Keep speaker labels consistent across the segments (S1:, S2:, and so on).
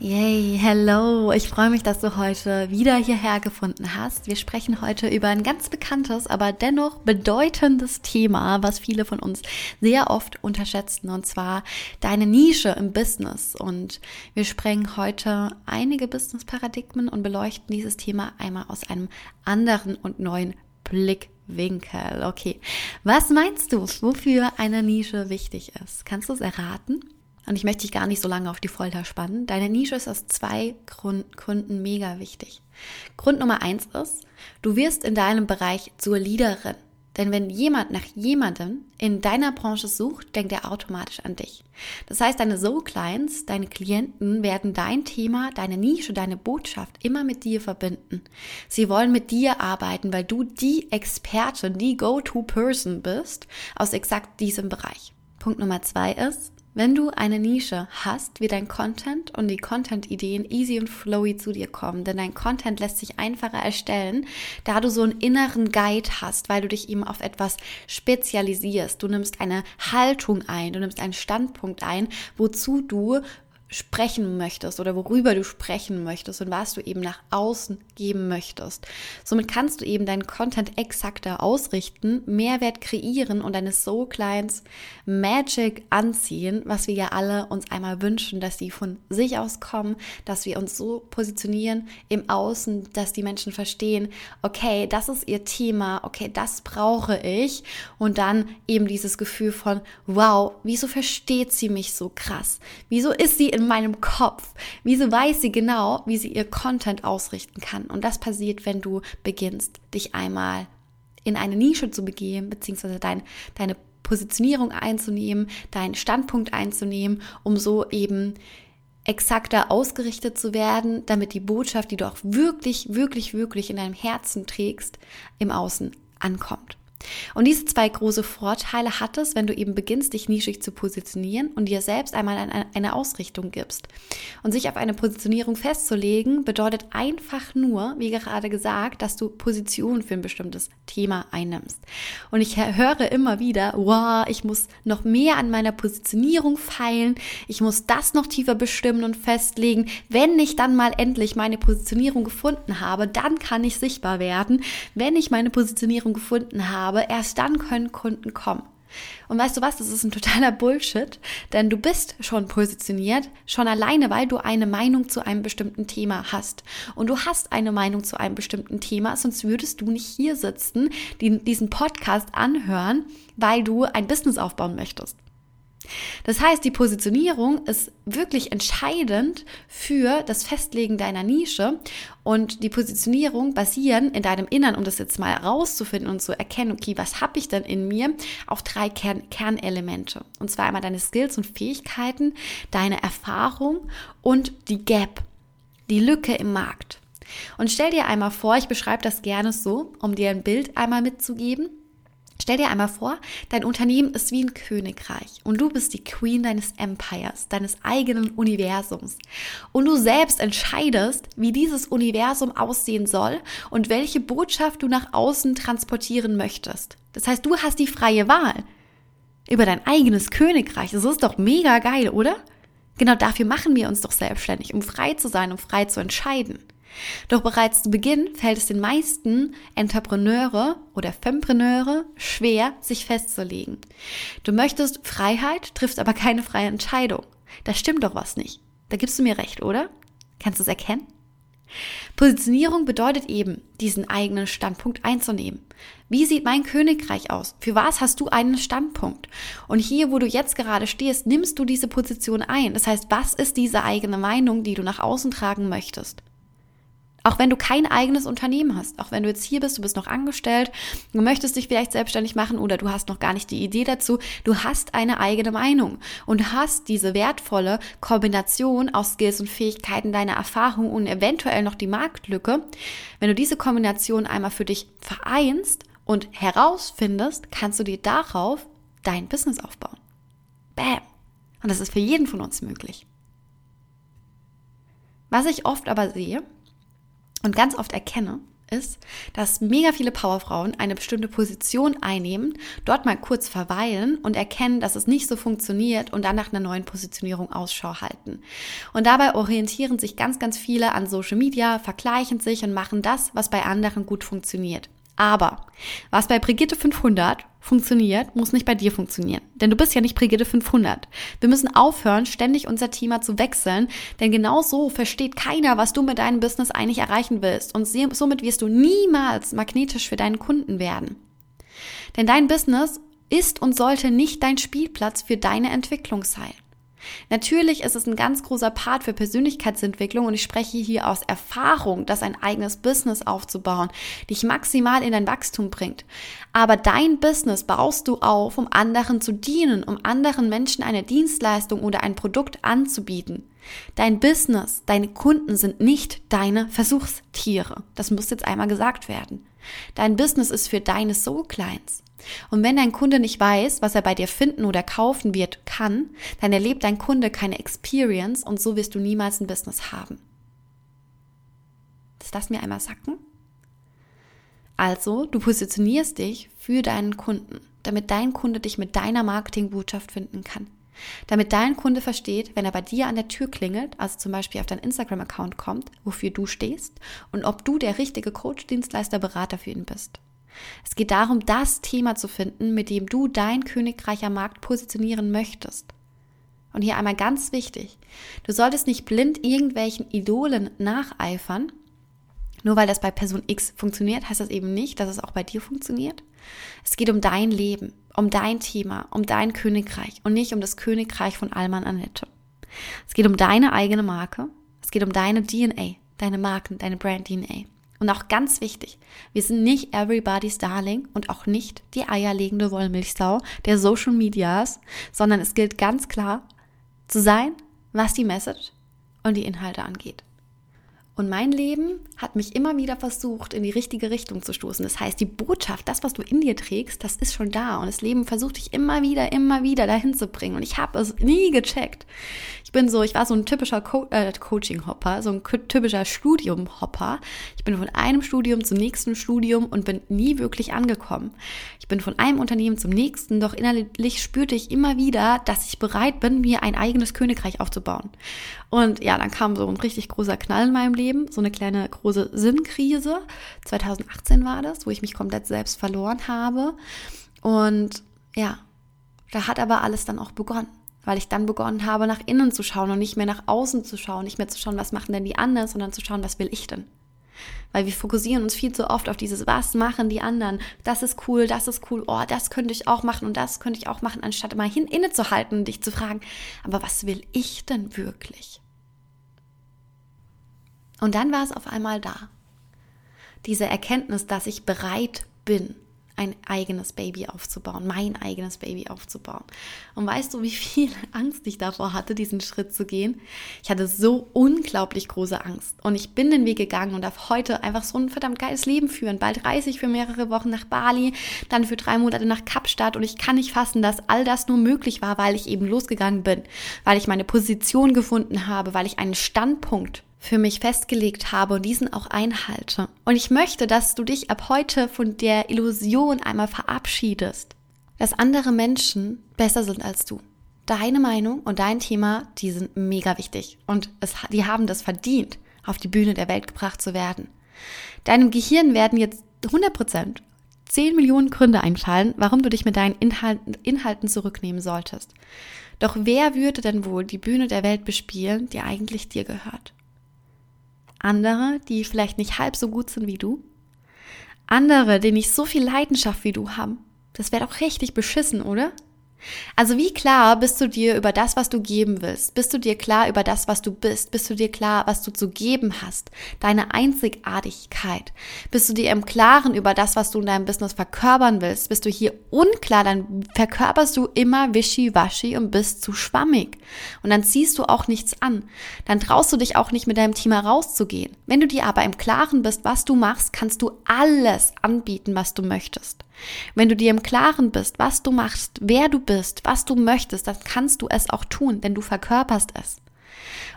S1: Yay, hello! Ich freue mich, dass du heute wieder hierher gefunden hast. Wir sprechen heute über ein ganz bekanntes, aber dennoch bedeutendes Thema, was viele von uns sehr oft unterschätzen, und zwar deine Nische im Business. Und wir sprengen heute einige Business-Paradigmen und beleuchten dieses Thema einmal aus einem anderen und neuen Blickwinkel. Okay, was meinst du, wofür eine Nische wichtig ist? Kannst du es erraten? Und ich möchte dich gar nicht so lange auf die Folter spannen. Deine Nische ist aus zwei Gründen mega wichtig. Grund Nummer eins ist, du wirst in deinem Bereich zur Leaderin. Denn wenn jemand nach jemandem in deiner Branche sucht, denkt er automatisch an dich. Das heißt, deine Soul-Clients, deine Klienten werden dein Thema, deine Nische, deine Botschaft immer mit dir verbinden. Sie wollen mit dir arbeiten, weil du die Expertin, die Go-To-Person bist aus exakt diesem Bereich. Punkt Nummer zwei ist, wenn du eine Nische hast, wird dein Content und die Content-Ideen easy und flowy zu dir kommen, denn dein Content lässt sich einfacher erstellen, da du so einen inneren Guide hast, weil du dich eben auf etwas spezialisierst. Du nimmst eine Haltung ein, du nimmst einen Standpunkt ein, wozu du sprechen möchtest oder worüber du sprechen möchtest und was du eben nach außen geben möchtest. Somit kannst du eben deinen Content exakter ausrichten, Mehrwert kreieren und deine Soul Clients Magic anziehen, was wir ja alle uns einmal wünschen, dass sie von sich aus kommen, dass wir uns so positionieren im Außen, dass die Menschen verstehen, okay, das ist ihr Thema, okay, das brauche ich und dann eben dieses Gefühl von, wow, wieso versteht sie mich so krass? Wieso ist sie in in meinem Kopf. Wieso weiß sie genau, wie sie ihr Content ausrichten kann? Und das passiert, wenn du beginnst, dich einmal in eine Nische zu begeben, beziehungsweise dein, deine Positionierung einzunehmen, deinen Standpunkt einzunehmen, um so eben exakter ausgerichtet zu werden, damit die Botschaft, die du auch wirklich, wirklich, wirklich in deinem Herzen trägst, im Außen ankommt. Und diese zwei große Vorteile hat es, wenn du eben beginnst, dich nischig zu positionieren und dir selbst einmal eine Ausrichtung gibst. Und sich auf eine Positionierung festzulegen, bedeutet einfach nur, wie gerade gesagt, dass du Position für ein bestimmtes Thema einnimmst. Und ich höre immer wieder, wow, ich muss noch mehr an meiner Positionierung feilen, ich muss das noch tiefer bestimmen und festlegen. Wenn ich dann mal endlich meine Positionierung gefunden habe, dann kann ich sichtbar werden. Wenn ich meine Positionierung gefunden habe, habe, erst dann können Kunden kommen. Und weißt du was, das ist ein totaler Bullshit, denn du bist schon positioniert, schon alleine, weil du eine Meinung zu einem bestimmten Thema hast. Und du hast eine Meinung zu einem bestimmten Thema, sonst würdest du nicht hier sitzen, diesen Podcast anhören, weil du ein Business aufbauen möchtest. Das heißt, die Positionierung ist wirklich entscheidend für das Festlegen deiner Nische und die Positionierung basieren in deinem Innern, um das jetzt mal rauszufinden und zu erkennen, okay, was habe ich denn in mir, auf drei Kern Kernelemente. Und zwar einmal deine Skills und Fähigkeiten, deine Erfahrung und die Gap, die Lücke im Markt. Und stell dir einmal vor, ich beschreibe das gerne so, um dir ein Bild einmal mitzugeben. Stell dir einmal vor, dein Unternehmen ist wie ein Königreich und du bist die Queen deines Empires, deines eigenen Universums. Und du selbst entscheidest, wie dieses Universum aussehen soll und welche Botschaft du nach außen transportieren möchtest. Das heißt, du hast die freie Wahl über dein eigenes Königreich. Das ist doch mega geil, oder? Genau dafür machen wir uns doch selbstständig, um frei zu sein, um frei zu entscheiden. Doch bereits zu Beginn fällt es den meisten Entrepreneure oder Fempreneure schwer, sich festzulegen. Du möchtest Freiheit, triffst aber keine freie Entscheidung. Da stimmt doch was nicht. Da gibst du mir recht, oder? Kannst du es erkennen? Positionierung bedeutet eben, diesen eigenen Standpunkt einzunehmen. Wie sieht mein Königreich aus? Für was hast du einen Standpunkt? Und hier, wo du jetzt gerade stehst, nimmst du diese Position ein. Das heißt, was ist diese eigene Meinung, die du nach außen tragen möchtest? Auch wenn du kein eigenes Unternehmen hast, auch wenn du jetzt hier bist, du bist noch angestellt, du möchtest dich vielleicht selbstständig machen oder du hast noch gar nicht die Idee dazu, du hast eine eigene Meinung und hast diese wertvolle Kombination aus Skills und Fähigkeiten, deiner Erfahrung und eventuell noch die Marktlücke. Wenn du diese Kombination einmal für dich vereinst und herausfindest, kannst du dir darauf dein Business aufbauen. Bam! Und das ist für jeden von uns möglich. Was ich oft aber sehe, und ganz oft erkenne, ist, dass mega viele Powerfrauen eine bestimmte Position einnehmen, dort mal kurz verweilen und erkennen, dass es nicht so funktioniert und dann nach einer neuen Positionierung Ausschau halten. Und dabei orientieren sich ganz, ganz viele an Social Media, vergleichen sich und machen das, was bei anderen gut funktioniert. Aber was bei Brigitte 500 funktioniert, muss nicht bei dir funktionieren. Denn du bist ja nicht Brigitte 500. Wir müssen aufhören, ständig unser Thema zu wechseln, denn genau so versteht keiner, was du mit deinem Business eigentlich erreichen willst. Und somit wirst du niemals magnetisch für deinen Kunden werden. Denn dein Business ist und sollte nicht dein Spielplatz für deine Entwicklung sein. Natürlich ist es ein ganz großer Part für Persönlichkeitsentwicklung und ich spreche hier aus Erfahrung, dass ein eigenes Business aufzubauen dich maximal in dein Wachstum bringt. Aber dein Business baust du auf, um anderen zu dienen, um anderen Menschen eine Dienstleistung oder ein Produkt anzubieten. Dein Business, deine Kunden sind nicht deine Versuchstiere. Das muss jetzt einmal gesagt werden. Dein Business ist für deine Soul Clients. Und wenn dein Kunde nicht weiß, was er bei dir finden oder kaufen wird, kann, dann erlebt dein Kunde keine Experience und so wirst du niemals ein Business haben. Das lass mir einmal sacken. Also, du positionierst dich für deinen Kunden, damit dein Kunde dich mit deiner Marketingbotschaft finden kann. Damit dein Kunde versteht, wenn er bei dir an der Tür klingelt, also zum Beispiel auf deinen Instagram-Account kommt, wofür du stehst und ob du der richtige Coach, Dienstleister, Berater für ihn bist. Es geht darum, das Thema zu finden, mit dem du dein Königreich am Markt positionieren möchtest. Und hier einmal ganz wichtig, du solltest nicht blind irgendwelchen Idolen nacheifern. Nur weil das bei Person X funktioniert, heißt das eben nicht, dass es auch bei dir funktioniert. Es geht um dein Leben, um dein Thema, um dein Königreich und nicht um das Königreich von Alman Annette. Es geht um deine eigene Marke, es geht um deine DNA, deine Marken, deine Brand DNA. Und auch ganz wichtig, wir sind nicht everybody's darling und auch nicht die eierlegende Wollmilchsau der Social Medias, sondern es gilt ganz klar zu sein, was die Message und die Inhalte angeht. Und mein Leben hat mich immer wieder versucht, in die richtige Richtung zu stoßen. Das heißt, die Botschaft, das, was du in dir trägst, das ist schon da. Und das Leben versucht dich immer wieder, immer wieder dahin zu bringen. Und ich habe es nie gecheckt. Ich bin so, ich war so ein typischer Co äh, Coaching-Hopper, so ein typischer Studium-Hopper. Ich bin von einem Studium zum nächsten Studium und bin nie wirklich angekommen. Ich bin von einem Unternehmen zum nächsten, doch innerlich spürte ich immer wieder, dass ich bereit bin, mir ein eigenes Königreich aufzubauen. Und ja, dann kam so ein richtig großer Knall in meinem Leben, so eine kleine große Sinnkrise. 2018 war das, wo ich mich komplett selbst verloren habe. Und ja, da hat aber alles dann auch begonnen weil ich dann begonnen habe, nach innen zu schauen und nicht mehr nach außen zu schauen, nicht mehr zu schauen, was machen denn die anderen, sondern zu schauen, was will ich denn? Weil wir fokussieren uns viel zu oft auf dieses, was machen die anderen? Das ist cool, das ist cool, oh, das könnte ich auch machen und das könnte ich auch machen, anstatt immer hin innezuhalten und dich zu fragen, aber was will ich denn wirklich? Und dann war es auf einmal da. Diese Erkenntnis, dass ich bereit bin, ein eigenes Baby aufzubauen, mein eigenes Baby aufzubauen. Und weißt du, wie viel Angst ich davor hatte, diesen Schritt zu gehen? Ich hatte so unglaublich große Angst. Und ich bin den Weg gegangen und darf heute einfach so ein verdammt geiles Leben führen. Bald reise ich für mehrere Wochen nach Bali, dann für drei Monate nach Kapstadt und ich kann nicht fassen, dass all das nur möglich war, weil ich eben losgegangen bin, weil ich meine Position gefunden habe, weil ich einen Standpunkt für mich festgelegt habe und diesen auch einhalte. Und ich möchte, dass du dich ab heute von der Illusion einmal verabschiedest, dass andere Menschen besser sind als du. Deine Meinung und dein Thema, die sind mega wichtig und es, die haben das verdient, auf die Bühne der Welt gebracht zu werden. Deinem Gehirn werden jetzt 100 Prozent 10 Millionen Gründe einfallen, warum du dich mit deinen Inhalten, Inhalten zurücknehmen solltest. Doch wer würde denn wohl die Bühne der Welt bespielen, die eigentlich dir gehört? Andere, die vielleicht nicht halb so gut sind wie du, andere, die nicht so viel Leidenschaft wie du haben. Das wäre doch richtig beschissen, oder? Also wie klar bist du dir über das, was du geben willst? Bist du dir klar über das, was du bist? Bist du dir klar, was du zu geben hast? Deine Einzigartigkeit? Bist du dir im Klaren über das, was du in deinem Business verkörpern willst? Bist du hier unklar, dann verkörperst du immer wischiwaschi und bist zu schwammig. Und dann ziehst du auch nichts an. Dann traust du dich auch nicht mit deinem Thema rauszugehen. Wenn du dir aber im Klaren bist, was du machst, kannst du alles anbieten, was du möchtest. Wenn du dir im Klaren bist, was du machst, wer du bist, was du möchtest, dann kannst du es auch tun, denn du verkörperst es.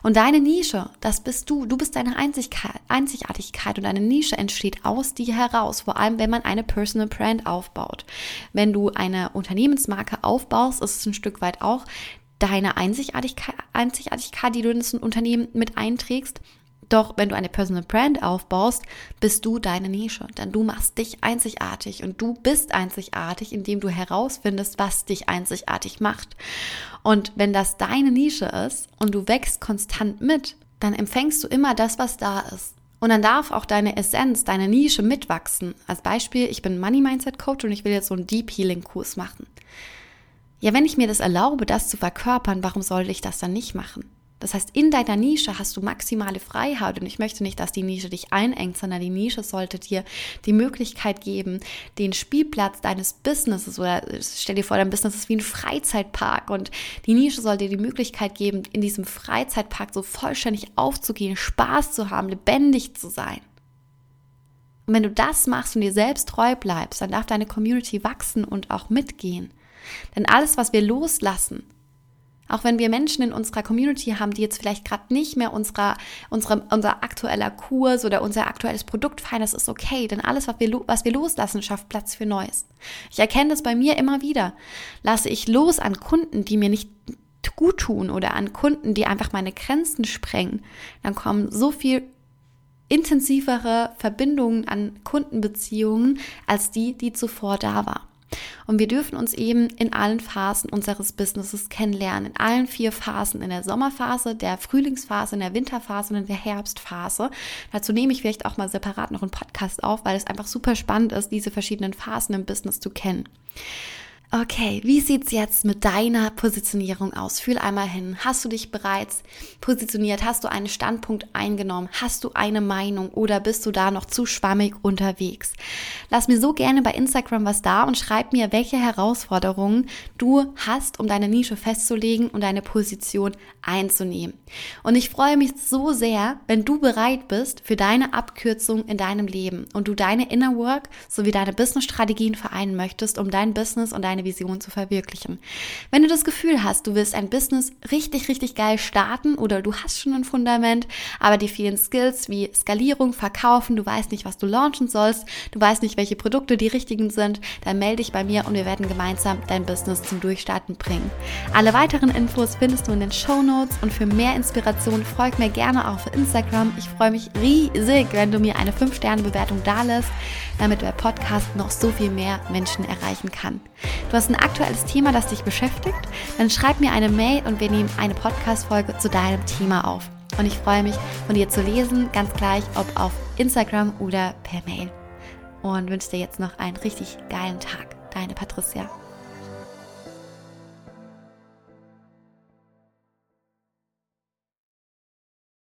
S1: Und deine Nische, das bist du. Du bist deine Einzigartigkeit und deine Nische entsteht aus dir heraus, vor allem wenn man eine Personal Brand aufbaut. Wenn du eine Unternehmensmarke aufbaust, ist es ein Stück weit auch deine Einzigartigkeit, Einzigartigkeit die du in das Unternehmen mit einträgst. Doch wenn du eine Personal Brand aufbaust, bist du deine Nische. Denn du machst dich einzigartig und du bist einzigartig, indem du herausfindest, was dich einzigartig macht. Und wenn das deine Nische ist und du wächst konstant mit, dann empfängst du immer das, was da ist. Und dann darf auch deine Essenz, deine Nische mitwachsen. Als Beispiel, ich bin Money Mindset Coach und ich will jetzt so einen Deep Healing Kurs machen. Ja, wenn ich mir das erlaube, das zu verkörpern, warum sollte ich das dann nicht machen? Das heißt, in deiner Nische hast du maximale Freiheit und ich möchte nicht, dass die Nische dich einengt, sondern die Nische sollte dir die Möglichkeit geben, den Spielplatz deines Businesses oder stell dir vor, dein Business ist wie ein Freizeitpark und die Nische soll dir die Möglichkeit geben, in diesem Freizeitpark so vollständig aufzugehen, Spaß zu haben, lebendig zu sein. Und wenn du das machst und dir selbst treu bleibst, dann darf deine Community wachsen und auch mitgehen. Denn alles, was wir loslassen, auch wenn wir Menschen in unserer Community haben, die jetzt vielleicht gerade nicht mehr unserer, unsere, unser aktueller Kurs oder unser aktuelles Produkt feiern, das ist okay, denn alles, was wir, was wir loslassen, schafft Platz für Neues. Ich erkenne das bei mir immer wieder. Lasse ich los an Kunden, die mir nicht gut tun oder an Kunden, die einfach meine Grenzen sprengen, dann kommen so viel intensivere Verbindungen an Kundenbeziehungen als die, die zuvor da war. Und wir dürfen uns eben in allen Phasen unseres Businesses kennenlernen. In allen vier Phasen. In der Sommerphase, der Frühlingsphase, in der Winterphase und in der Herbstphase. Dazu nehme ich vielleicht auch mal separat noch einen Podcast auf, weil es einfach super spannend ist, diese verschiedenen Phasen im Business zu kennen. Okay, wie sieht's jetzt mit deiner Positionierung aus? Fühl einmal hin. Hast du dich bereits positioniert? Hast du einen Standpunkt eingenommen? Hast du eine Meinung oder bist du da noch zu schwammig unterwegs? Lass mir so gerne bei Instagram was da und schreib mir, welche Herausforderungen du hast, um deine Nische festzulegen und deine Position einzunehmen. Und ich freue mich so sehr, wenn du bereit bist für deine Abkürzung in deinem Leben und du deine Inner Work sowie deine Business-Strategien vereinen möchtest, um dein Business und deine deine Vision zu verwirklichen. Wenn du das Gefühl hast, du willst ein Business richtig, richtig geil starten oder du hast schon ein Fundament, aber die vielen Skills wie Skalierung, Verkaufen, du weißt nicht, was du launchen sollst, du weißt nicht, welche Produkte die richtigen sind, dann melde dich bei mir und wir werden gemeinsam dein Business zum Durchstarten bringen. Alle weiteren Infos findest du in den Show Notes und für mehr Inspiration folg mir gerne auf Instagram. Ich freue mich riesig, wenn du mir eine 5-Sterne-Bewertung da lässt, damit der Podcast noch so viel mehr Menschen erreichen kann. Du hast ein aktuelles Thema, das dich beschäftigt, dann schreib mir eine Mail und wir nehmen eine Podcast-Folge zu deinem Thema auf. Und ich freue mich, von dir zu lesen, ganz gleich, ob auf Instagram oder per Mail. Und wünsche dir jetzt noch einen richtig geilen Tag. Deine Patricia.